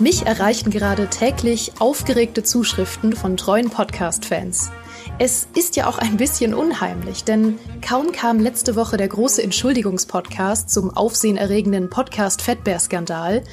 Mich erreichen gerade täglich aufgeregte Zuschriften von treuen Podcast-Fans. Es ist ja auch ein bisschen unheimlich, denn kaum kam letzte Woche der große Entschuldigungspodcast zum aufsehenerregenden Podcast-Fettbär-Skandal,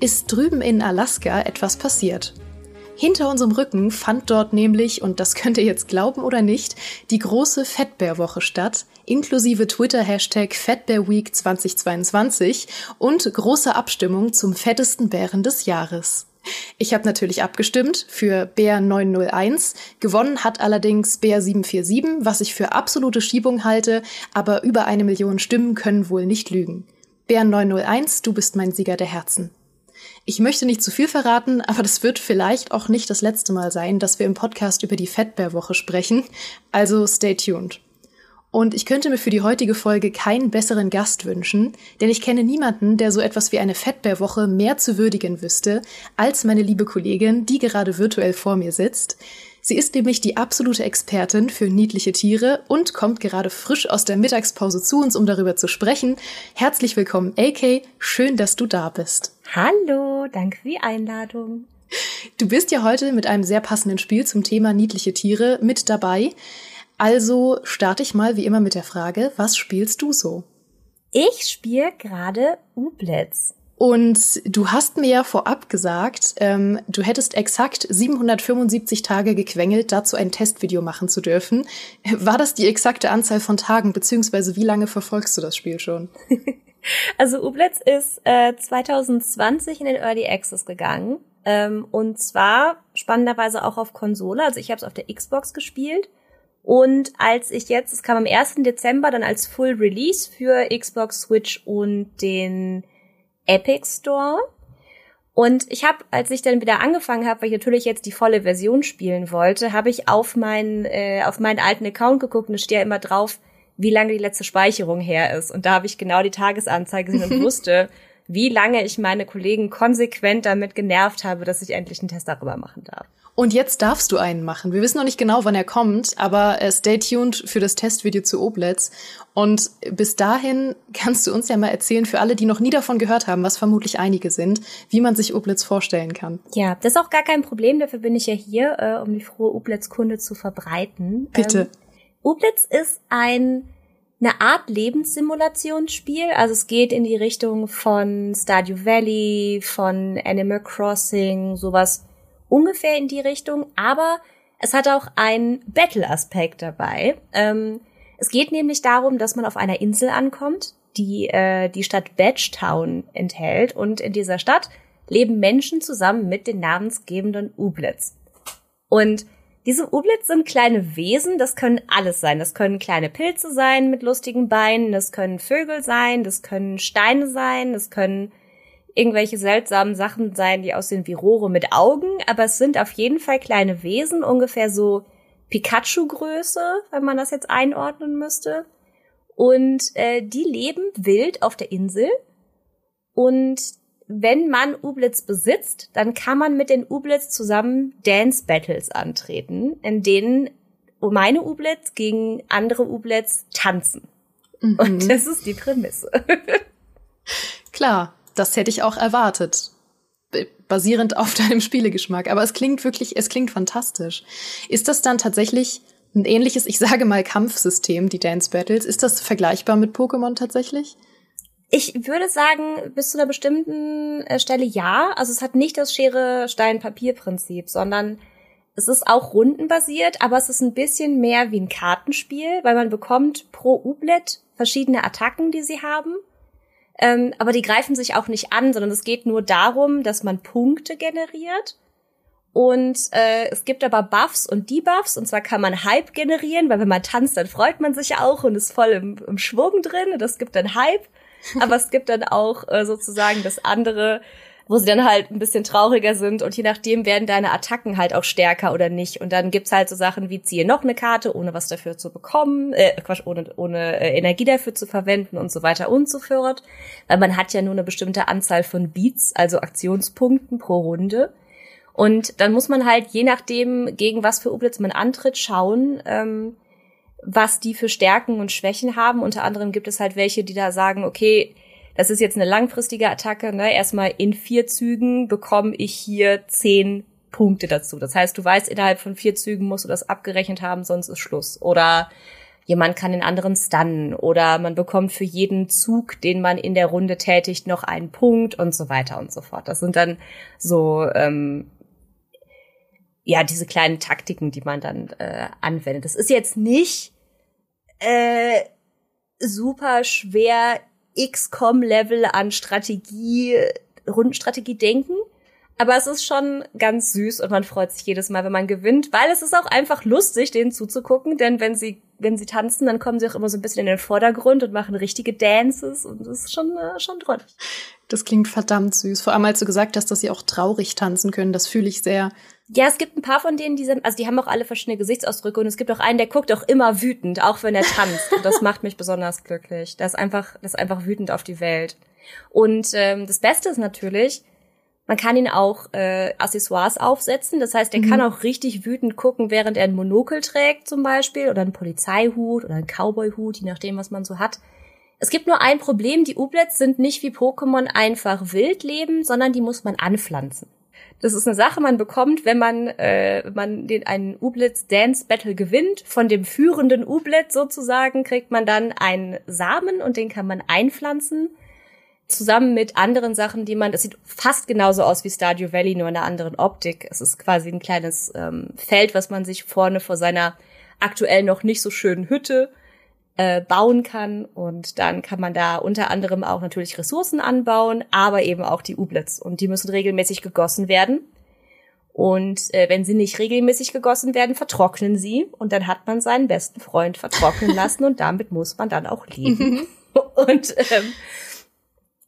ist drüben in Alaska etwas passiert. Hinter unserem Rücken fand dort nämlich, und das könnt ihr jetzt glauben oder nicht, die große Fettbärwoche statt, inklusive Twitter-Hashtag FatBearWeek 2022 und große Abstimmung zum fettesten Bären des Jahres. Ich habe natürlich abgestimmt für Bär 901. Gewonnen hat allerdings Bär 747, was ich für absolute Schiebung halte, aber über eine Million Stimmen können wohl nicht lügen. Bär 901, du bist mein Sieger der Herzen. Ich möchte nicht zu viel verraten, aber das wird vielleicht auch nicht das letzte Mal sein, dass wir im Podcast über die Fettbärwoche sprechen. Also stay tuned. Und ich könnte mir für die heutige Folge keinen besseren Gast wünschen, denn ich kenne niemanden, der so etwas wie eine Fettbärwoche mehr zu würdigen wüsste, als meine liebe Kollegin, die gerade virtuell vor mir sitzt. Sie ist nämlich die absolute Expertin für niedliche Tiere und kommt gerade frisch aus der Mittagspause zu uns, um darüber zu sprechen. Herzlich willkommen, AK. Schön, dass du da bist. Hallo, danke für die Einladung. Du bist ja heute mit einem sehr passenden Spiel zum Thema niedliche Tiere mit dabei. Also starte ich mal wie immer mit der Frage, was spielst du so? Ich spiele gerade Ublitz. Und du hast mir ja vorab gesagt, ähm, du hättest exakt 775 Tage gequengelt, dazu ein Testvideo machen zu dürfen. War das die exakte Anzahl von Tagen, beziehungsweise wie lange verfolgst du das Spiel schon? also Ublitz ist äh, 2020 in den Early Access gegangen. Ähm, und zwar spannenderweise auch auf Konsole. Also ich habe es auf der Xbox gespielt. Und als ich jetzt, es kam am 1. Dezember dann als Full Release für Xbox, Switch und den Epic Store. Und ich habe, als ich dann wieder angefangen habe, weil ich natürlich jetzt die volle Version spielen wollte, habe ich auf meinen äh, auf meinen alten Account geguckt und es steht ja immer drauf, wie lange die letzte Speicherung her ist. Und da habe ich genau die Tagesanzeige gesehen und wusste, wie lange ich meine Kollegen konsequent damit genervt habe, dass ich endlich einen Test darüber machen darf. Und jetzt darfst du einen machen. Wir wissen noch nicht genau, wann er kommt, aber äh, stay tuned für das Testvideo zu Oblets. Und bis dahin kannst du uns ja mal erzählen, für alle, die noch nie davon gehört haben, was vermutlich einige sind, wie man sich Oblets vorstellen kann. Ja, das ist auch gar kein Problem. Dafür bin ich ja hier, äh, um die frohe Oblets-Kunde zu verbreiten. Bitte. Ähm, Oblets ist ein eine Art Lebenssimulationsspiel. Also es geht in die Richtung von Stardew Valley, von Animal Crossing, sowas ungefähr in die Richtung, aber es hat auch einen Battle-Aspekt dabei. Ähm, es geht nämlich darum, dass man auf einer Insel ankommt, die äh, die Stadt Badgetown enthält und in dieser Stadt leben Menschen zusammen mit den namensgebenden Ublets. Und diese Ublets sind kleine Wesen, das können alles sein. Das können kleine Pilze sein mit lustigen Beinen, das können Vögel sein, das können Steine sein, das können irgendwelche seltsamen Sachen sein, die aussehen wie Rohre mit Augen, aber es sind auf jeden Fall kleine Wesen, ungefähr so Pikachu-Größe, wenn man das jetzt einordnen müsste. Und äh, die leben wild auf der Insel. Und wenn man Ublitz besitzt, dann kann man mit den Ublitz zusammen Dance Battles antreten, in denen meine Ublitz gegen andere Ublitz tanzen. Mhm. Und das ist die Prämisse. Klar, das hätte ich auch erwartet. Basierend auf deinem Spielegeschmack. Aber es klingt wirklich, es klingt fantastisch. Ist das dann tatsächlich ein ähnliches, ich sage mal, Kampfsystem, die Dance Battles? Ist das vergleichbar mit Pokémon tatsächlich? Ich würde sagen, bis zu einer bestimmten äh, Stelle ja. Also es hat nicht das Schere-Stein-Papier-Prinzip, sondern es ist auch rundenbasiert, aber es ist ein bisschen mehr wie ein Kartenspiel, weil man bekommt pro Ublet verschiedene Attacken, die sie haben. Ähm, aber die greifen sich auch nicht an, sondern es geht nur darum, dass man Punkte generiert. Und äh, es gibt aber Buffs und Debuffs. Und zwar kann man Hype generieren, weil wenn man tanzt, dann freut man sich auch und ist voll im, im Schwung drin. Und das gibt dann Hype. Aber es gibt dann auch äh, sozusagen das andere, wo sie dann halt ein bisschen trauriger sind und je nachdem werden deine Attacken halt auch stärker oder nicht. Und dann gibt's halt so Sachen wie ziehe noch eine Karte, ohne was dafür zu bekommen, äh, Quatsch, ohne, ohne äh, Energie dafür zu verwenden und so weiter und so fort. Weil man hat ja nur eine bestimmte Anzahl von Beats, also Aktionspunkten pro Runde. Und dann muss man halt je nachdem, gegen was für Ublitz man antritt, schauen, ähm, was die für Stärken und Schwächen haben. Unter anderem gibt es halt welche, die da sagen, okay, das ist jetzt eine langfristige Attacke, ne? Erstmal in vier Zügen bekomme ich hier zehn Punkte dazu. Das heißt, du weißt, innerhalb von vier Zügen musst du das abgerechnet haben, sonst ist Schluss. Oder jemand kann den anderen stunnen oder man bekommt für jeden Zug, den man in der Runde tätigt, noch einen Punkt und so weiter und so fort. Das sind dann so ähm, ja diese kleinen Taktiken, die man dann äh, anwendet. Das ist jetzt nicht äh, super schwer XCOM-Level an Strategie, Rundenstrategie denken. Aber es ist schon ganz süß und man freut sich jedes Mal, wenn man gewinnt, weil es ist auch einfach lustig, denen zuzugucken, denn wenn sie, wenn sie tanzen, dann kommen sie auch immer so ein bisschen in den Vordergrund und machen richtige Dances und das ist schon, äh, schon drollig. Das klingt verdammt süß. Vor allem, als du gesagt hast, dass sie auch traurig tanzen können, das fühle ich sehr. Ja, es gibt ein paar von denen, die sind, also die haben auch alle verschiedene Gesichtsausdrücke und es gibt auch einen, der guckt auch immer wütend, auch wenn er tanzt. Und das macht mich besonders glücklich. Das ist einfach, das ist einfach wütend auf die Welt. Und ähm, das Beste ist natürlich, man kann ihn auch äh, Accessoires aufsetzen. Das heißt, er mhm. kann auch richtig wütend gucken, während er ein Monokel trägt zum Beispiel oder einen Polizeihut oder einen Cowboyhut, je nachdem, was man so hat. Es gibt nur ein Problem, die Ublets sind nicht wie Pokémon einfach wild leben, sondern die muss man anpflanzen. Das ist eine Sache, man bekommt, wenn man, äh, wenn man den einen Ublitz Dance Battle gewinnt. Von dem führenden Ublet sozusagen kriegt man dann einen Samen und den kann man einpflanzen. Zusammen mit anderen Sachen, die man, das sieht fast genauso aus wie Stardew Valley, nur in einer anderen Optik. Es ist quasi ein kleines ähm, Feld, was man sich vorne vor seiner aktuell noch nicht so schönen Hütte äh, bauen kann. Und dann kann man da unter anderem auch natürlich Ressourcen anbauen, aber eben auch die Ublets. Und die müssen regelmäßig gegossen werden. Und äh, wenn sie nicht regelmäßig gegossen werden, vertrocknen sie. Und dann hat man seinen besten Freund vertrocknen lassen und damit muss man dann auch leben. Mhm. und ähm,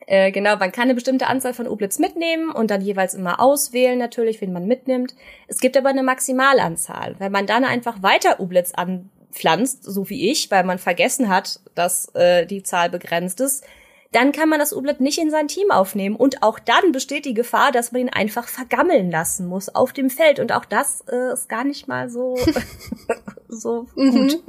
äh, genau, man kann eine bestimmte Anzahl von Ublets mitnehmen und dann jeweils immer auswählen natürlich, wen man mitnimmt. Es gibt aber eine Maximalanzahl. Wenn man dann einfach weiter Ublets an, pflanzt, so wie ich, weil man vergessen hat, dass äh, die Zahl begrenzt ist, dann kann man das Ublet nicht in sein Team aufnehmen. Und auch dann besteht die Gefahr, dass man ihn einfach vergammeln lassen muss auf dem Feld. Und auch das äh, ist gar nicht mal so, so gut.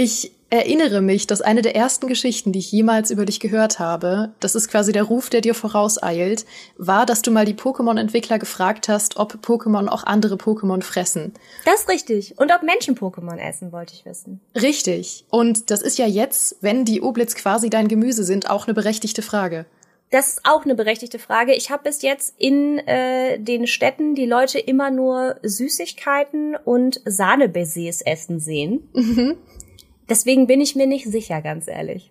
Ich erinnere mich, dass eine der ersten Geschichten, die ich jemals über dich gehört habe, das ist quasi der Ruf, der dir vorauseilt, war, dass du mal die Pokémon-Entwickler gefragt hast, ob Pokémon auch andere Pokémon fressen. Das ist richtig. Und ob Menschen Pokémon essen, wollte ich wissen. Richtig. Und das ist ja jetzt, wenn die Oblitz quasi dein Gemüse sind, auch eine berechtigte Frage. Das ist auch eine berechtigte Frage. Ich habe bis jetzt in äh, den Städten die Leute immer nur Süßigkeiten und Sahnebaisers essen sehen. Mhm. Deswegen bin ich mir nicht sicher, ganz ehrlich.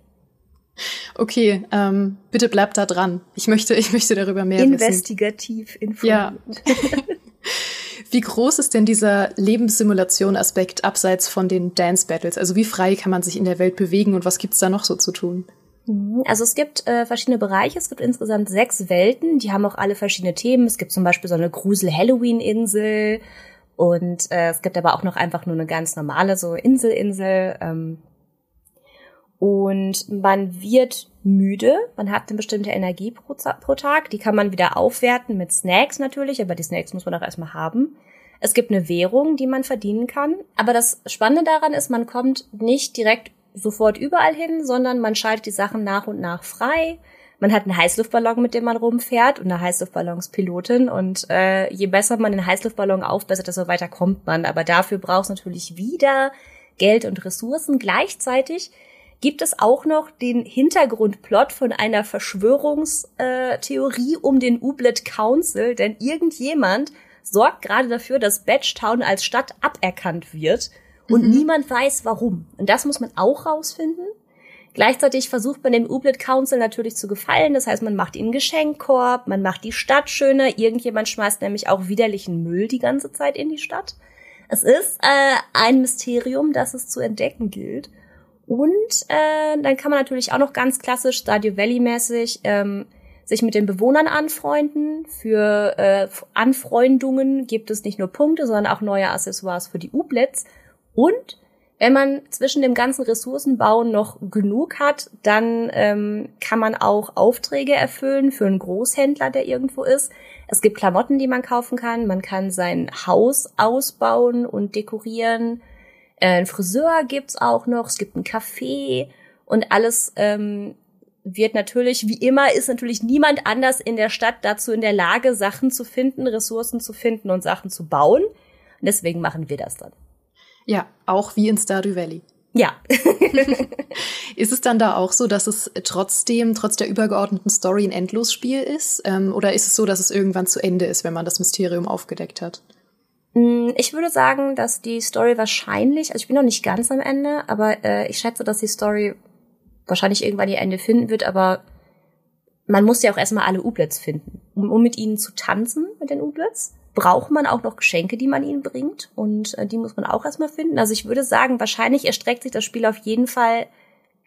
Okay, ähm, bitte bleib da dran. Ich möchte, ich möchte darüber mehr Investigativ wissen. informiert. Ja. wie groß ist denn dieser Lebenssimulation-Aspekt abseits von den Dance Battles? Also wie frei kann man sich in der Welt bewegen und was gibt's da noch so zu tun? Mhm, also es gibt äh, verschiedene Bereiche. Es gibt insgesamt sechs Welten. Die haben auch alle verschiedene Themen. Es gibt zum Beispiel so eine Grusel-Halloween-Insel. Und äh, es gibt aber auch noch einfach nur eine ganz normale, so Insel-Insel. Ähm, und man wird müde, man hat eine bestimmte Energie pro, pro, Tag, die kann man wieder aufwerten mit Snacks natürlich, aber die Snacks muss man auch erstmal haben. Es gibt eine Währung, die man verdienen kann, aber das Spannende daran ist, man kommt nicht direkt sofort überall hin, sondern man schaltet die Sachen nach und nach frei man hat einen Heißluftballon, mit dem man rumfährt und eine Heißluftballonspilotin. Und äh, je besser man den Heißluftballon aufbessert, desto weiter kommt man. Aber dafür braucht es natürlich wieder Geld und Ressourcen. Gleichzeitig gibt es auch noch den Hintergrundplot von einer Verschwörungstheorie um den Ublet Council, denn irgendjemand sorgt gerade dafür, dass Batchtown als Stadt aberkannt wird und mhm. niemand weiß warum. Und das muss man auch rausfinden. Gleichzeitig versucht man dem Ublet Council natürlich zu gefallen. Das heißt, man macht ihnen Geschenkkorb, man macht die Stadt schöner. Irgendjemand schmeißt nämlich auch widerlichen Müll die ganze Zeit in die Stadt. Es ist äh, ein Mysterium, das es zu entdecken gilt. Und äh, dann kann man natürlich auch noch ganz klassisch Stadio Valley mäßig ähm, sich mit den Bewohnern anfreunden. Für äh, Anfreundungen gibt es nicht nur Punkte, sondern auch neue Accessoires für die Ublets. Und wenn man zwischen dem ganzen Ressourcenbauen noch genug hat, dann ähm, kann man auch Aufträge erfüllen für einen Großhändler, der irgendwo ist. Es gibt Klamotten, die man kaufen kann. Man kann sein Haus ausbauen und dekorieren. Äh, ein Friseur gibt's auch noch. Es gibt ein Café und alles ähm, wird natürlich, wie immer, ist natürlich niemand anders in der Stadt dazu in der Lage, Sachen zu finden, Ressourcen zu finden und Sachen zu bauen. Und deswegen machen wir das dann. Ja, auch wie in Stardew Valley. Ja. ist es dann da auch so, dass es trotzdem, trotz der übergeordneten Story ein Endlosspiel ist? Ähm, oder ist es so, dass es irgendwann zu Ende ist, wenn man das Mysterium aufgedeckt hat? Mm, ich würde sagen, dass die Story wahrscheinlich, also ich bin noch nicht ganz am Ende, aber äh, ich schätze, dass die Story wahrscheinlich irgendwann ihr Ende finden wird, aber man muss ja auch erstmal alle Ublets finden. Um, um mit ihnen zu tanzen, mit den Ublets, braucht man auch noch Geschenke, die man ihnen bringt. Und äh, die muss man auch erstmal finden. Also ich würde sagen, wahrscheinlich erstreckt sich das Spiel auf jeden Fall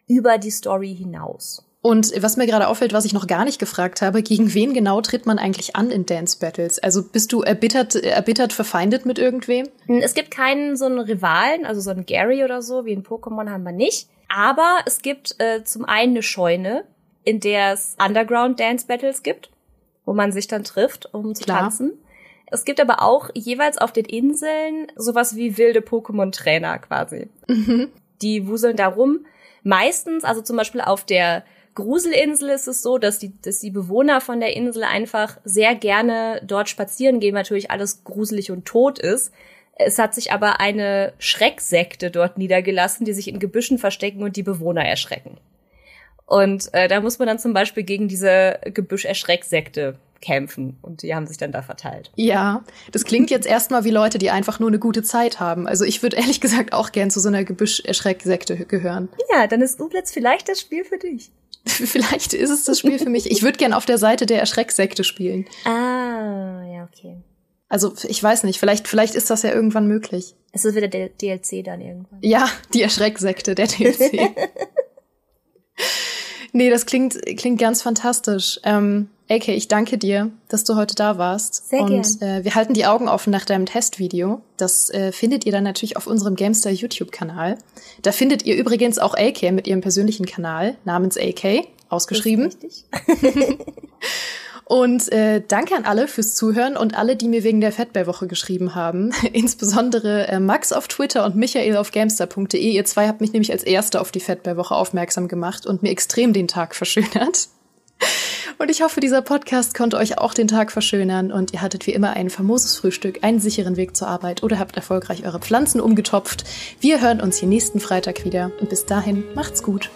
über die Story hinaus. Und was mir gerade auffällt, was ich noch gar nicht gefragt habe, gegen wen genau tritt man eigentlich an in Dance Battles? Also bist du erbittert, erbittert verfeindet mit irgendwem? Es gibt keinen so einen Rivalen, also so einen Gary oder so, wie in Pokémon haben wir nicht. Aber es gibt äh, zum einen eine Scheune, in der es Underground Dance Battles gibt, wo man sich dann trifft, um zu Klar. tanzen. Es gibt aber auch jeweils auf den Inseln sowas wie wilde Pokémon-Trainer quasi. Mhm. Die wuseln da rum. Meistens, also zum Beispiel auf der Gruselinsel ist es so, dass die, dass die Bewohner von der Insel einfach sehr gerne dort spazieren gehen, weil natürlich alles gruselig und tot ist. Es hat sich aber eine Schrecksekte dort niedergelassen, die sich in Gebüschen verstecken und die Bewohner erschrecken. Und äh, da muss man dann zum Beispiel gegen diese Gebüsch-Erschrecksekte kämpfen und die haben sich dann da verteilt. Ja, das klingt jetzt erstmal wie Leute, die einfach nur eine gute Zeit haben. Also ich würde ehrlich gesagt auch gern zu so einer Gebüsch-Erschrecksekte gehören. Ja, dann ist Ublitz vielleicht das Spiel für dich. vielleicht ist es das Spiel für mich. Ich würde gern auf der Seite der Erschrecksekte spielen. Ah, ja, okay. Also ich weiß nicht, vielleicht, vielleicht ist das ja irgendwann möglich. Es ist wieder der DLC dann irgendwann. Ja, die Erschrecksekte, der DLC. nee, das klingt, klingt ganz fantastisch. Ähm, AK, ich danke dir, dass du heute da warst. Sehr Und äh, wir halten die Augen offen nach deinem Testvideo. Das äh, findet ihr dann natürlich auf unserem Gamestar YouTube-Kanal. Da findet ihr übrigens auch AK mit ihrem persönlichen Kanal namens AK, ausgeschrieben. Richtig. Und äh, danke an alle fürs Zuhören und alle, die mir wegen der Fettbär-Woche geschrieben haben. Insbesondere äh, Max auf Twitter und Michael auf Gamestar.de. Ihr zwei habt mich nämlich als Erste auf die Fettbär-Woche aufmerksam gemacht und mir extrem den Tag verschönert. Und ich hoffe, dieser Podcast konnte euch auch den Tag verschönern und ihr hattet wie immer ein famoses Frühstück, einen sicheren Weg zur Arbeit oder habt erfolgreich eure Pflanzen umgetopft. Wir hören uns hier nächsten Freitag wieder und bis dahin macht's gut.